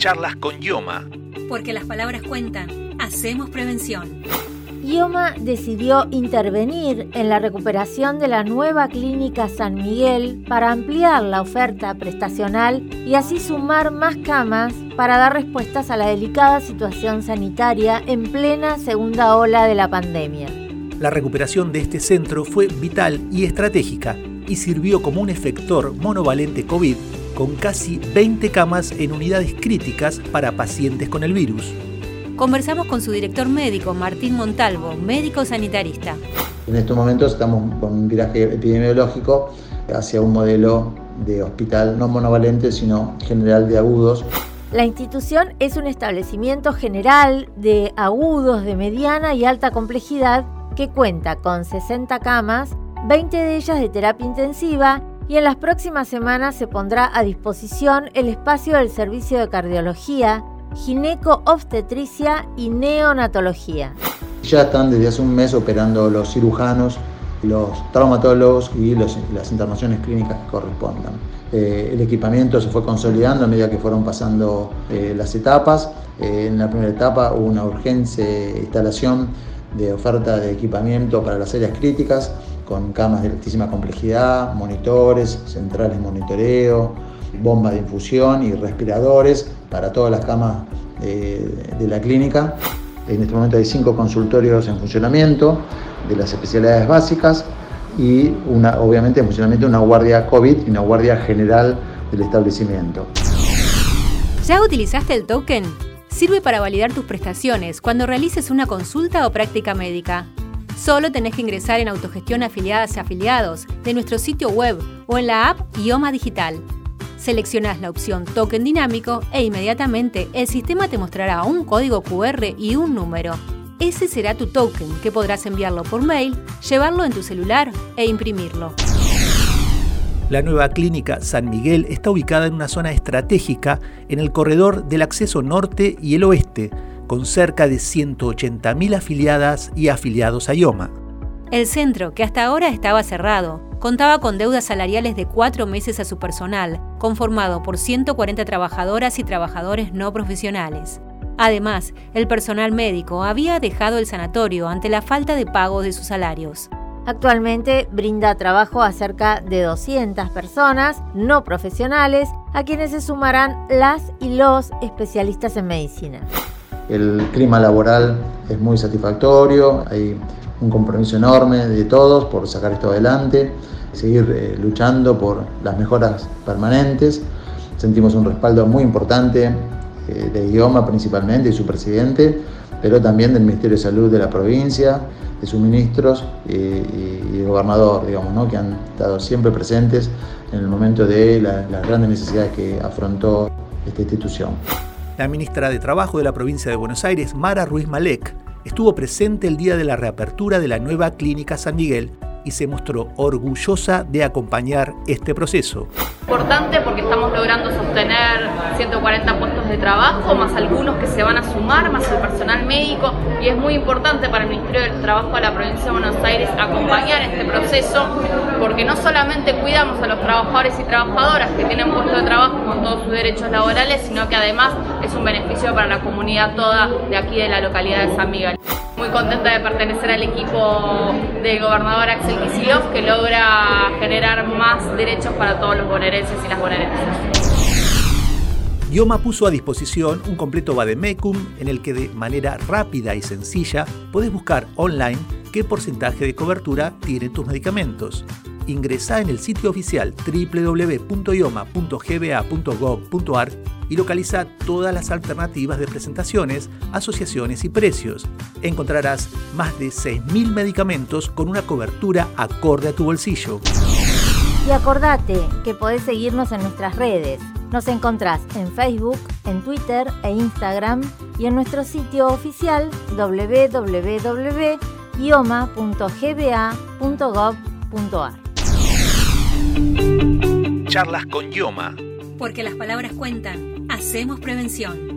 Charlas con Yoma. Porque las palabras cuentan. Hacemos prevención. IOMA decidió intervenir en la recuperación de la nueva clínica San Miguel para ampliar la oferta prestacional y así sumar más camas para dar respuestas a la delicada situación sanitaria en plena segunda ola de la pandemia. La recuperación de este centro fue vital y estratégica y sirvió como un efector monovalente COVID con casi 20 camas en unidades críticas para pacientes con el virus. Conversamos con su director médico, Martín Montalvo, médico sanitarista. En estos momentos estamos con un viraje epidemiológico hacia un modelo de hospital no monovalente, sino general de agudos. La institución es un establecimiento general de agudos de mediana y alta complejidad que cuenta con 60 camas, 20 de ellas de terapia intensiva y en las próximas semanas se pondrá a disposición el espacio del servicio de cardiología, gineco-obstetricia y neonatología. Ya están desde hace un mes operando los cirujanos, los traumatólogos y las internaciones clínicas que correspondan. Eh, el equipamiento se fue consolidando a medida que fueron pasando eh, las etapas. Eh, en la primera etapa hubo una urgente instalación de oferta de equipamiento para las áreas críticas, con camas de altísima complejidad, monitores, centrales de monitoreo, bombas de infusión y respiradores para todas las camas de, la clínica. En este momento hay cinco consultorios en funcionamiento de las especialidades básicas y una, obviamente en funcionamiento una guardia COVID y una guardia general del establecimiento. ¿Ya utilizaste el token? Sirve para validar tus prestaciones cuando realices una consulta o práctica médica. Solo tenés que ingresar en Autogestión Afiliadas y Afiliados de nuestro sitio web o en la app Ioma Digital. Seleccionás la opción Token Dinámico e inmediatamente el sistema te mostrará un código QR y un número. Ese será tu token que podrás enviarlo por mail, llevarlo en tu celular e imprimirlo. La nueva clínica San Miguel está ubicada en una zona estratégica en el corredor del acceso norte y el oeste, con cerca de 180.000 afiliadas y afiliados a IOMA. El centro, que hasta ahora estaba cerrado, contaba con deudas salariales de cuatro meses a su personal, conformado por 140 trabajadoras y trabajadores no profesionales. Además, el personal médico había dejado el sanatorio ante la falta de pago de sus salarios. Actualmente brinda trabajo a cerca de 200 personas no profesionales, a quienes se sumarán las y los especialistas en medicina. El clima laboral es muy satisfactorio, hay un compromiso enorme de todos por sacar esto adelante, seguir eh, luchando por las mejoras permanentes. Sentimos un respaldo muy importante eh, de IOMA principalmente y su presidente, pero también del Ministerio de Salud de la provincia, de sus ministros y, y, el gobernador, digamos, ¿no? que han estado siempre presentes en el momento de las grandes necesidades que afrontó esta institución. La ministra de Trabajo de la provincia de Buenos Aires, Mara Ruiz Malek, estuvo presente el día de la reapertura de la nueva clínica San Miguel y se mostró orgullosa de acompañar este proceso. Importante porque estamos logrando sostener 140 puestos de trabajo, más algunos que se van a sumar, más el personal médico, y es muy importante para el Ministerio del Trabajo de la provincia de Buenos Aires acompañar este proceso, porque no solamente cuidamos a los trabajadores y trabajadoras que tienen puesto de trabajo con todos sus derechos laborales, sino que además es un beneficio para la comunidad toda de aquí de la localidad de San Miguel muy contenta de pertenecer al equipo del gobernador Axel Kicillof que logra generar más derechos para todos los bonaerenses y las bonaerenses. Yoma puso a disposición un completo vademecum en el que de manera rápida y sencilla puedes buscar online qué porcentaje de cobertura tienen tus medicamentos. Ingresa en el sitio oficial www.ioma.gba.gov.ar y localiza todas las alternativas de presentaciones, asociaciones y precios. Encontrarás más de 6.000 medicamentos con una cobertura acorde a tu bolsillo. Y acordate que podés seguirnos en nuestras redes. Nos encontrás en Facebook, en Twitter e Instagram y en nuestro sitio oficial www.ioma.gba.gov.ar. Charlas con Yoma. Porque las palabras cuentan. Hacemos prevención.